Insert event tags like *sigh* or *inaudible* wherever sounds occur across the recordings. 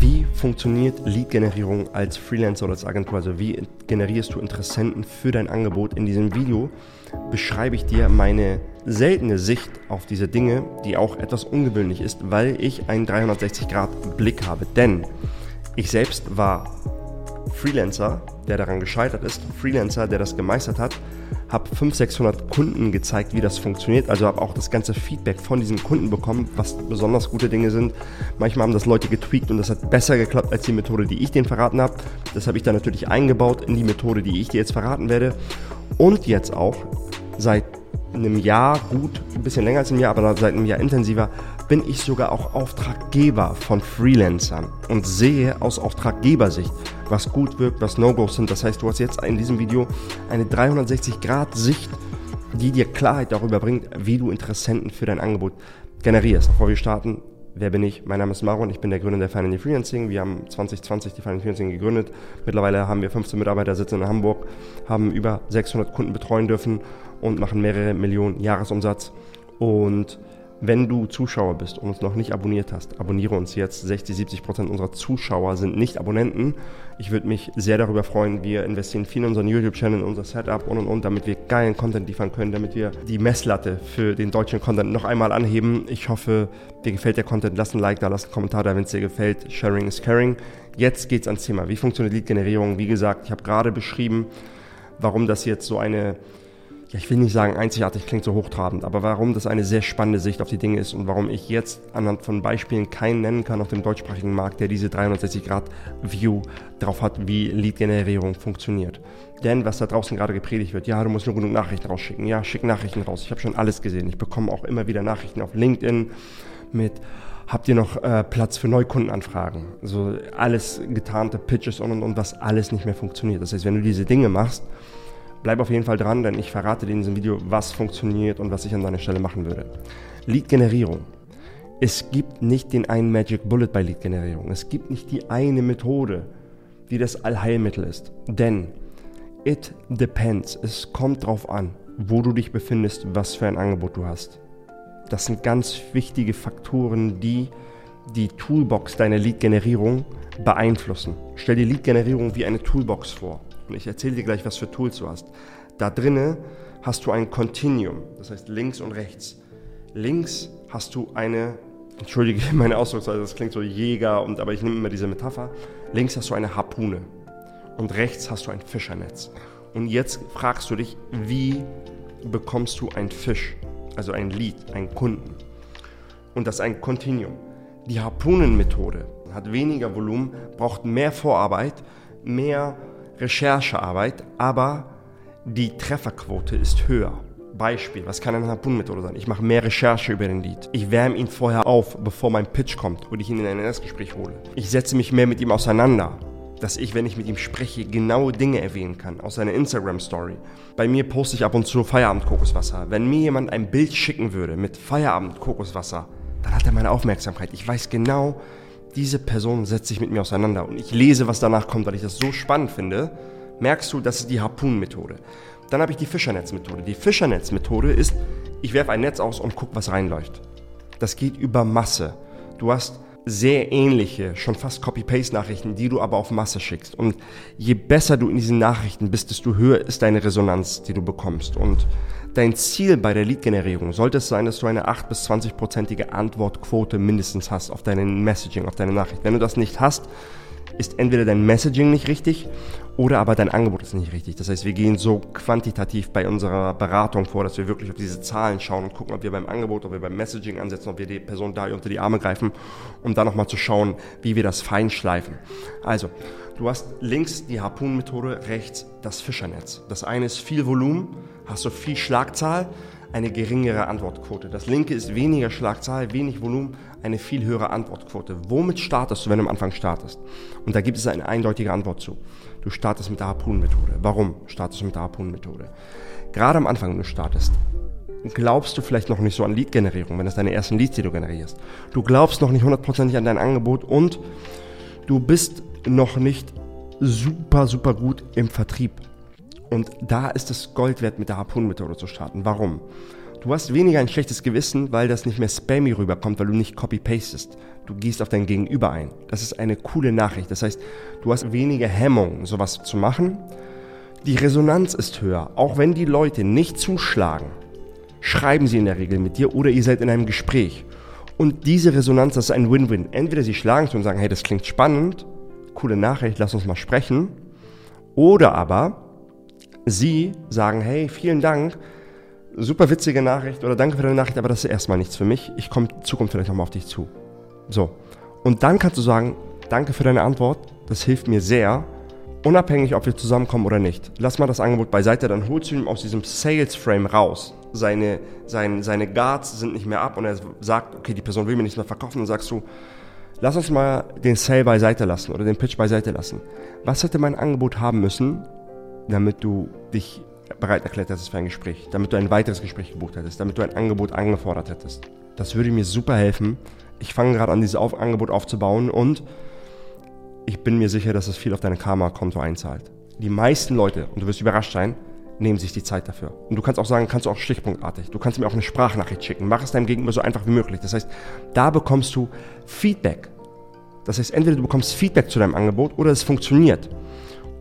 Wie funktioniert Lead-Generierung als Freelancer oder als Agentur? Also wie generierst du Interessenten für dein Angebot? In diesem Video beschreibe ich dir meine seltene Sicht auf diese Dinge, die auch etwas ungewöhnlich ist, weil ich einen 360-Grad-Blick habe. Denn ich selbst war Freelancer, der daran gescheitert ist, Freelancer, der das gemeistert hat, habe 500, 600 Kunden gezeigt, wie das funktioniert. Also habe auch das ganze Feedback von diesen Kunden bekommen, was besonders gute Dinge sind. Manchmal haben das Leute getweakt und das hat besser geklappt als die Methode, die ich denen verraten habe. Das habe ich dann natürlich eingebaut in die Methode, die ich dir jetzt verraten werde. Und jetzt auch seit einem Jahr, gut, ein bisschen länger als einem Jahr, aber seit einem Jahr intensiver, bin ich sogar auch Auftraggeber von Freelancern und sehe aus Auftraggebersicht, was gut wirkt, was No-Gos sind. Das heißt, du hast jetzt in diesem Video eine 360-Grad-Sicht, die dir Klarheit darüber bringt, wie du Interessenten für dein Angebot generierst. Bevor wir starten, Wer bin ich? Mein Name ist Maron, ich bin der Gründer der Finally Freelancing. Wir haben 2020 die Finally Freelancing gegründet. Mittlerweile haben wir 15 Mitarbeiter sitzen in Hamburg, haben über 600 Kunden betreuen dürfen und machen mehrere Millionen Jahresumsatz. Und wenn du Zuschauer bist und uns noch nicht abonniert hast, abonniere uns jetzt. 60, 70 Prozent unserer Zuschauer sind nicht Abonnenten. Ich würde mich sehr darüber freuen. Wir investieren viel in unseren YouTube-Channel, in unser Setup und und und, damit wir geilen Content liefern können, damit wir die Messlatte für den deutschen Content noch einmal anheben. Ich hoffe, dir gefällt der Content. Lass ein Like da, lass einen Kommentar da, wenn es dir gefällt. Sharing is caring. Jetzt geht's ans Thema. Wie funktioniert Lead-Generierung? Wie gesagt, ich habe gerade beschrieben, warum das jetzt so eine ja, ich will nicht sagen einzigartig, klingt so hochtrabend, aber warum das eine sehr spannende Sicht auf die Dinge ist und warum ich jetzt anhand von Beispielen keinen nennen kann auf dem deutschsprachigen Markt, der diese 360-Grad-View drauf hat, wie Lead-Generierung funktioniert. Denn was da draußen gerade gepredigt wird, ja, du musst nur genug Nachrichten rausschicken. Ja, schick Nachrichten raus. Ich habe schon alles gesehen. Ich bekomme auch immer wieder Nachrichten auf LinkedIn mit habt ihr noch äh, Platz für Neukundenanfragen? So also alles getarnte Pitches und und und, was alles nicht mehr funktioniert. Das heißt, wenn du diese Dinge machst, Bleib auf jeden Fall dran, denn ich verrate dir in diesem Video, was funktioniert und was ich an deiner Stelle machen würde. Lead-Generierung. Es gibt nicht den einen Magic Bullet bei Lead-Generierung. Es gibt nicht die eine Methode, die das Allheilmittel ist. Denn it depends. Es kommt darauf an, wo du dich befindest, was für ein Angebot du hast. Das sind ganz wichtige Faktoren, die die Toolbox deiner Lead-Generierung beeinflussen. Stell dir Lead-Generierung wie eine Toolbox vor. Und ich erzähle dir gleich, was für Tools du hast. Da drinne hast du ein Continuum, das heißt links und rechts. Links hast du eine, entschuldige *laughs* meine Ausdrucksweise, das klingt so Jäger, und, aber ich nehme immer diese Metapher. Links hast du eine Harpune und rechts hast du ein Fischernetz. Und jetzt fragst du dich, wie bekommst du einen Fisch, also ein Lead, einen Kunden? Und das ist ein Continuum. Die Harpunenmethode hat weniger Volumen, braucht mehr Vorarbeit, mehr Recherchearbeit, aber die Trefferquote ist höher. Beispiel, was kann eine Harpunenmethode sein? Ich mache mehr Recherche über den Lead. Ich wärme ihn vorher auf, bevor mein Pitch kommt und ich ihn in ein Erstgespräch hole. Ich setze mich mehr mit ihm auseinander, dass ich, wenn ich mit ihm spreche, genaue Dinge erwähnen kann aus seiner Instagram-Story. Bei mir poste ich ab und zu Feierabend-Kokoswasser. Wenn mir jemand ein Bild schicken würde mit Feierabend-Kokoswasser, dann hat er meine Aufmerksamkeit. Ich weiß genau, diese Person setzt sich mit mir auseinander und ich lese, was danach kommt, weil ich das so spannend finde, merkst du, das ist die Harpunenmethode. Dann habe ich die Fischernetzmethode. Die Fischernetzmethode ist, ich werfe ein Netz aus und gucke, was reinläuft. Das geht über Masse. Du hast sehr ähnliche, schon fast Copy-Paste-Nachrichten, die du aber auf Masse schickst. Und je besser du in diesen Nachrichten bist, desto höher ist deine Resonanz, die du bekommst. Und dein Ziel bei der Lead-Generierung sollte es sein, dass du eine 8- bis 20-prozentige Antwortquote mindestens hast auf deine Messaging, auf deine Nachricht. Wenn du das nicht hast, ist entweder dein Messaging nicht richtig oder aber dein Angebot ist nicht richtig. Das heißt, wir gehen so quantitativ bei unserer Beratung vor, dass wir wirklich auf diese Zahlen schauen und gucken, ob wir beim Angebot, ob wir beim Messaging ansetzen, ob wir die Person da unter die Arme greifen, um dann nochmal zu schauen, wie wir das feinschleifen. Also, du hast links die Harpunenmethode, rechts das Fischernetz. Das eine ist viel Volumen, hast du viel Schlagzahl, eine geringere Antwortquote. Das linke ist weniger Schlagzahl, wenig Volumen, eine viel höhere Antwortquote. Womit startest du, wenn du am Anfang startest? Und da gibt es eine eindeutige Antwort zu. Du startest mit der Harpunenmethode. Warum startest du mit der Harpunenmethode? Gerade am Anfang, wenn du startest, glaubst du vielleicht noch nicht so an Lead-Generierung, wenn das deine ersten Leads, die du generierst. Du glaubst noch nicht hundertprozentig an dein Angebot und du bist noch nicht super, super gut im Vertrieb. Und da ist es Gold wert, mit der Harpunenmethode zu starten. Warum? Du hast weniger ein schlechtes Gewissen, weil das nicht mehr spammy rüberkommt, weil du nicht copy-pastest. Du gehst auf dein Gegenüber ein. Das ist eine coole Nachricht. Das heißt, du hast weniger Hemmung, sowas zu machen. Die Resonanz ist höher. Auch wenn die Leute nicht zuschlagen, schreiben sie in der Regel mit dir oder ihr seid in einem Gespräch. Und diese Resonanz, das ist ein Win-Win. Entweder sie schlagen zu und sagen, hey, das klingt spannend, coole Nachricht, lass uns mal sprechen. Oder aber sie sagen, hey, vielen Dank, super witzige Nachricht oder danke für deine Nachricht, aber das ist erstmal nichts für mich. Ich komme in Zukunft vielleicht nochmal auf dich zu. So. Und dann kannst du sagen, danke für deine Antwort, das hilft mir sehr, unabhängig, ob wir zusammenkommen oder nicht. Lass mal das Angebot beiseite, dann holst du ihn aus diesem Sales-Frame raus. Seine, seine, seine Guards sind nicht mehr ab und er sagt, okay, die Person will mir nichts mehr verkaufen, dann sagst du, lass uns mal den Sale beiseite lassen oder den Pitch beiseite lassen. Was hätte mein Angebot haben müssen, damit du dich bereit erklärt hättest für ein Gespräch, damit du ein weiteres Gespräch gebucht hättest, damit du ein Angebot angefordert hättest. Das würde mir super helfen. Ich fange gerade an, dieses auf Angebot aufzubauen und ich bin mir sicher, dass es viel auf dein Karma-Konto einzahlt. Die meisten Leute, und du wirst überrascht sein, nehmen sich die Zeit dafür. Und du kannst auch sagen, kannst du auch stichpunktartig. Du kannst mir auch eine Sprachnachricht schicken. Mach es deinem Gegenüber so einfach wie möglich. Das heißt, da bekommst du Feedback. Das heißt, entweder du bekommst Feedback zu deinem Angebot oder es funktioniert.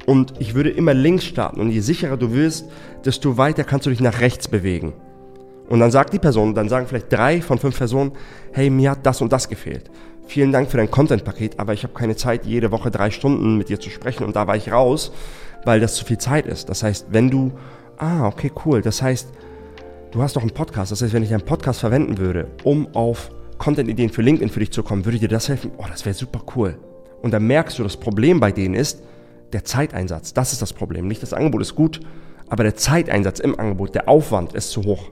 Und ich würde immer links starten. Und je sicherer du wirst, desto weiter kannst du dich nach rechts bewegen. Und dann sagt die Person, dann sagen vielleicht drei von fünf Personen, hey, mir hat das und das gefehlt. Vielen Dank für dein Content-Paket, aber ich habe keine Zeit, jede Woche drei Stunden mit dir zu sprechen und da war ich raus, weil das zu viel Zeit ist. Das heißt, wenn du, ah, okay, cool, das heißt, du hast doch einen Podcast, das heißt, wenn ich einen Podcast verwenden würde, um auf Content-Ideen für LinkedIn für dich zu kommen, würde dir das helfen? Oh, das wäre super cool. Und dann merkst du, das Problem bei denen ist, der Zeiteinsatz, das ist das Problem. Nicht das Angebot ist gut, aber der Zeiteinsatz im Angebot, der Aufwand ist zu hoch.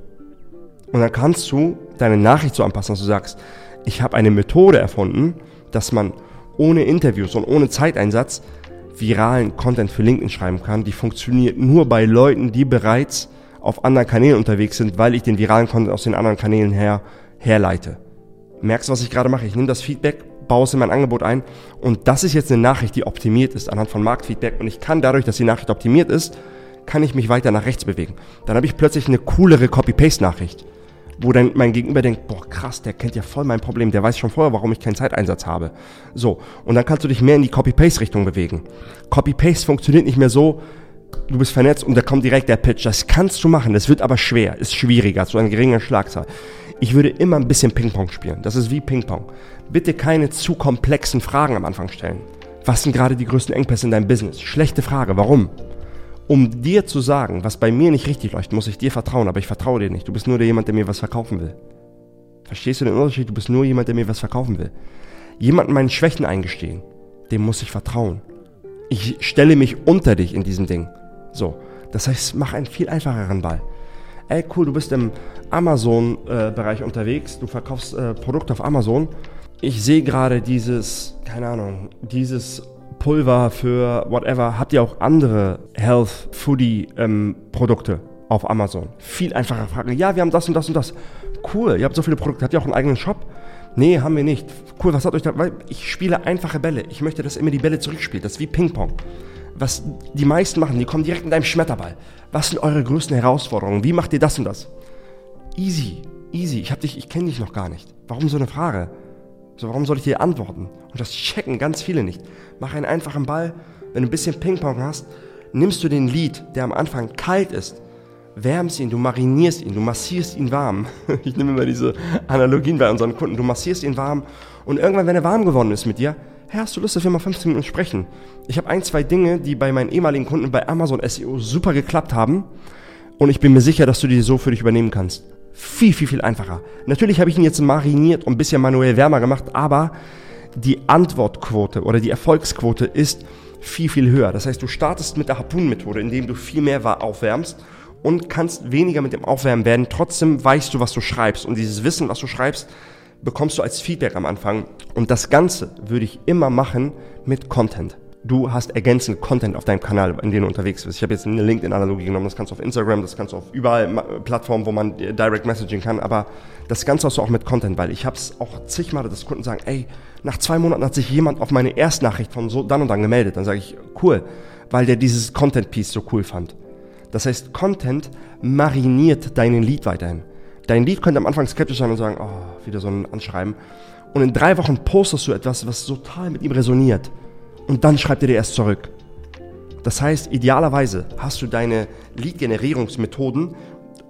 Und dann kannst du deine Nachricht so anpassen, dass du sagst, ich habe eine Methode erfunden, dass man ohne Interviews und ohne Zeiteinsatz viralen Content für LinkedIn schreiben kann. Die funktioniert nur bei Leuten, die bereits auf anderen Kanälen unterwegs sind, weil ich den viralen Content aus den anderen Kanälen her herleite. Merkst du, was ich gerade mache? Ich nehme das Feedback, baue es in mein Angebot ein und das ist jetzt eine Nachricht, die optimiert ist anhand von Marktfeedback und ich kann dadurch, dass die Nachricht optimiert ist, kann ich mich weiter nach rechts bewegen. Dann habe ich plötzlich eine coolere Copy-Paste-Nachricht, wo dann mein Gegenüber denkt, boah krass, der kennt ja voll mein Problem, der weiß schon vorher, warum ich keinen Zeiteinsatz habe. So, und dann kannst du dich mehr in die Copy-Paste-Richtung bewegen. Copy-Paste funktioniert nicht mehr so, du bist vernetzt und da kommt direkt der Pitch. Das kannst du machen, das wird aber schwer, ist schwieriger, zu einer geringen Schlagzahl. Ich würde immer ein bisschen Ping-Pong spielen. Das ist wie Ping-Pong. Bitte keine zu komplexen Fragen am Anfang stellen. Was sind gerade die größten Engpässe in deinem Business? Schlechte Frage. Warum? Um dir zu sagen, was bei mir nicht richtig läuft, muss ich dir vertrauen, aber ich vertraue dir nicht. Du bist nur der jemand, der mir was verkaufen will. Verstehst du den Unterschied? Du bist nur jemand, der mir was verkaufen will. Jemanden meinen Schwächen eingestehen, dem muss ich vertrauen. Ich stelle mich unter dich in diesem Ding. So. Das heißt, mach einen viel einfacheren Ball ey cool, du bist im Amazon-Bereich unterwegs, du verkaufst äh, Produkte auf Amazon. Ich sehe gerade dieses, keine Ahnung, dieses Pulver für whatever. Habt ihr auch andere Health Foodie ähm, Produkte auf Amazon? Viel einfacher Frage. Ja, wir haben das und das und das. Cool, ihr habt so viele Produkte. Habt ihr auch einen eigenen Shop? Nee, haben wir nicht. Cool, was hat euch da? Ich spiele einfache Bälle. Ich möchte, dass ihr immer die Bälle zurückspielt. Das ist wie Ping-Pong was die meisten machen, die kommen direkt in deinem Schmetterball. Was sind eure größten Herausforderungen? Wie macht ihr das und das? Easy, easy. Ich ich kenne dich noch gar nicht. Warum so eine Frage? So, warum soll ich dir antworten? Und das checken ganz viele nicht. Mach einen einfachen Ball. Wenn du ein bisschen Ping-Pong hast, nimmst du den Lied, der am Anfang kalt ist, wärmst ihn, du marinierst ihn, du massierst ihn warm. *laughs* Ich nehme immer diese Analogien bei unseren Kunden. Du massierst ihn warm und irgendwann, wenn er warm geworden ist mit dir, hey, hast du Lust, dass wir mal 15 Minuten sprechen? Ich habe ein, zwei Dinge, die bei meinen ehemaligen Kunden bei Amazon SEO super geklappt haben und ich bin mir sicher, dass du die so für dich übernehmen kannst. Viel, viel, viel einfacher. Natürlich habe ich ihn jetzt mariniert und ein bisschen manuell wärmer gemacht, aber die Antwortquote oder die Erfolgsquote ist viel, viel höher. Das heißt, du startest mit der Harpunenmethode, indem du viel mehr aufwärmst und kannst weniger mit dem Aufwärmen werden. Trotzdem weißt du, was du schreibst. Und dieses Wissen, was du schreibst, bekommst du als Feedback am Anfang. Und das Ganze würde ich immer machen mit Content. Du hast ergänzend Content auf deinem Kanal, in dem du unterwegs bist. Ich habe jetzt eine LinkedIn-Analogie genommen, das kannst du auf Instagram, das kannst du auf überall Plattformen, wo man Direct Messaging kann, aber das Ganze hast du auch mit Content, weil ich habe es auch zigmal, dass Kunden sagen, ey, nach zwei Monaten hat sich jemand auf meine Erstnachricht von so dann und dann gemeldet. Dann sage ich, cool, weil der dieses Content-Piece so cool fand. Das heißt, Content mariniert deinen Lead weiterhin. Dein Lead könnte am Anfang skeptisch sein und sagen, oh, wieder so ein Anschreiben. Und in drei Wochen postest du etwas, was total mit ihm resoniert. Und dann schreibt er dir erst zurück. Das heißt, idealerweise hast du deine Lead-Generierungsmethoden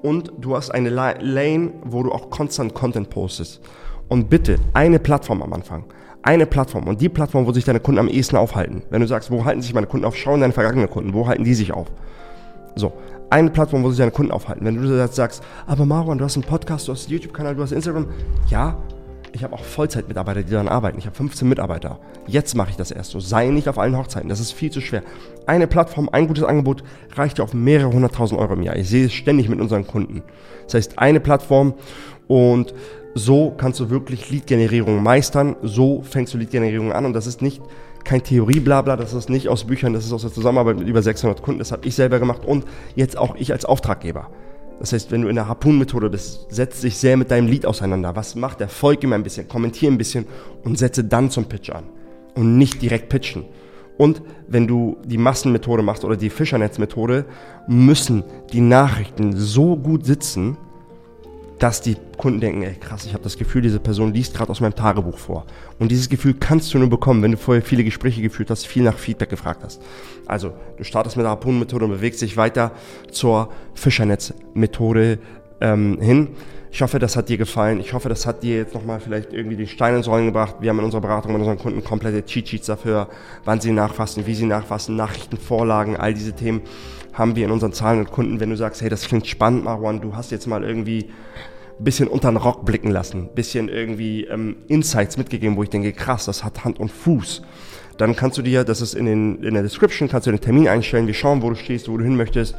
und du hast eine Lane, wo du auch konstant Content postest. Und bitte eine Plattform am Anfang. Eine Plattform. Und die Plattform, wo sich deine Kunden am ehesten aufhalten. Wenn du sagst, wo halten sich meine Kunden auf, schau in deine vergangenen Kunden. Wo halten die sich auf? So, eine Plattform, wo sich deine Kunden aufhalten. Wenn du sagst, aber Marwan, du hast einen Podcast, du hast einen YouTube-Kanal, du hast Instagram. Ja, ich habe auch Vollzeitmitarbeiter, die daran arbeiten. Ich habe 15 Mitarbeiter. Jetzt mache ich das erst so. Sei nicht auf allen Hochzeiten. Das ist viel zu schwer. Eine Plattform, ein gutes Angebot reicht dir auf mehrere hunderttausend Euro im Jahr. Ich sehe es ständig mit unseren Kunden. Das heißt, eine Plattform und so kannst du wirklich Lead-Generierung meistern. So fängst du Lead-Generierung an und das ist nicht kein Theorie-Blabla, das ist nicht aus Büchern, das ist aus der Zusammenarbeit mit über 600 Kunden. Das habe ich selber gemacht und jetzt auch ich als Auftraggeber. Das heißt, wenn du in der Harpoon-Methode bist, setz dich sehr mit deinem Lied auseinander. Was macht der? Folge ihm ein bisschen, kommentiere ein bisschen und setze dann zum Pitch an. Und nicht direkt pitchen. Und wenn du die Massenmethode machst oder die Fischernetz-Methode, müssen die Nachrichten so gut sitzen, dass die Kunden denken, ey krass, ich habe das Gefühl, diese Person liest gerade aus meinem Tagebuch vor. Und dieses Gefühl kannst du nur bekommen, wenn du vorher viele Gespräche geführt hast, viel nach Feedback gefragt hast. Also, du startest mit der Harpunenmethode und bewegst dich weiter zur Fischernetz-Methode ähm, hin. Ich hoffe, das hat dir gefallen. Ich hoffe, das hat dir jetzt nochmal vielleicht irgendwie die Steine ins Rollen gebracht. Wir haben in unserer Beratung mit unseren Kunden komplette Cheat Sheets dafür, wann sie nachfassen, wie sie nachfassen, Nachrichtenvorlagen, all diese Themen haben wir in unseren Zahlen und Kunden. Wenn du sagst, hey, das klingt spannend, Marwan, du hast jetzt mal irgendwie bisschen unter den Rock blicken lassen, bisschen irgendwie ähm, Insights mitgegeben, wo ich denke, krass, das hat Hand und Fuß. Dann kannst du dir, das ist in, den, in der Description, kannst du den Termin einstellen, wir schauen, wo du stehst, wo du hin möchtest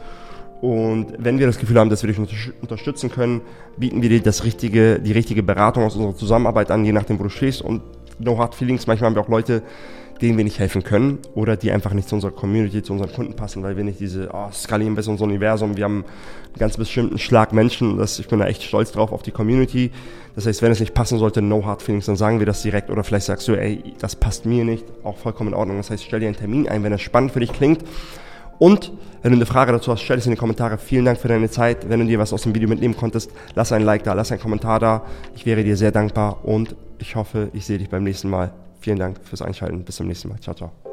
und wenn wir das Gefühl haben, dass wir dich unterstützen können, bieten wir dir das richtige, die richtige Beratung aus unserer Zusammenarbeit an, je nachdem, wo du stehst. Und no hard feelings, manchmal haben wir auch Leute, denen wir nicht helfen können oder die einfach nicht zu unserer Community, zu unseren Kunden passen, weil wir nicht diese, oh, skalieren bis unser Universum, wir haben einen ganz bestimmten Schlag Menschen, das, ich bin da echt stolz drauf auf die Community. Das heißt, wenn es nicht passen sollte, no hard feelings, dann sagen wir das direkt oder vielleicht sagst du, ey, das passt mir nicht, auch vollkommen in Ordnung. Das heißt, stell dir einen Termin ein, wenn es spannend für dich klingt und wenn du eine Frage dazu hast, stell es in die Kommentare. Vielen Dank für deine Zeit. Wenn du dir was aus dem Video mitnehmen konntest, lass ein Like da, lass einen Kommentar da. Ich wäre dir sehr dankbar und ich hoffe, ich sehe dich beim nächsten Mal. Vielen Dank fürs Einschalten. Bis zum nächsten Mal. Ciao, ciao.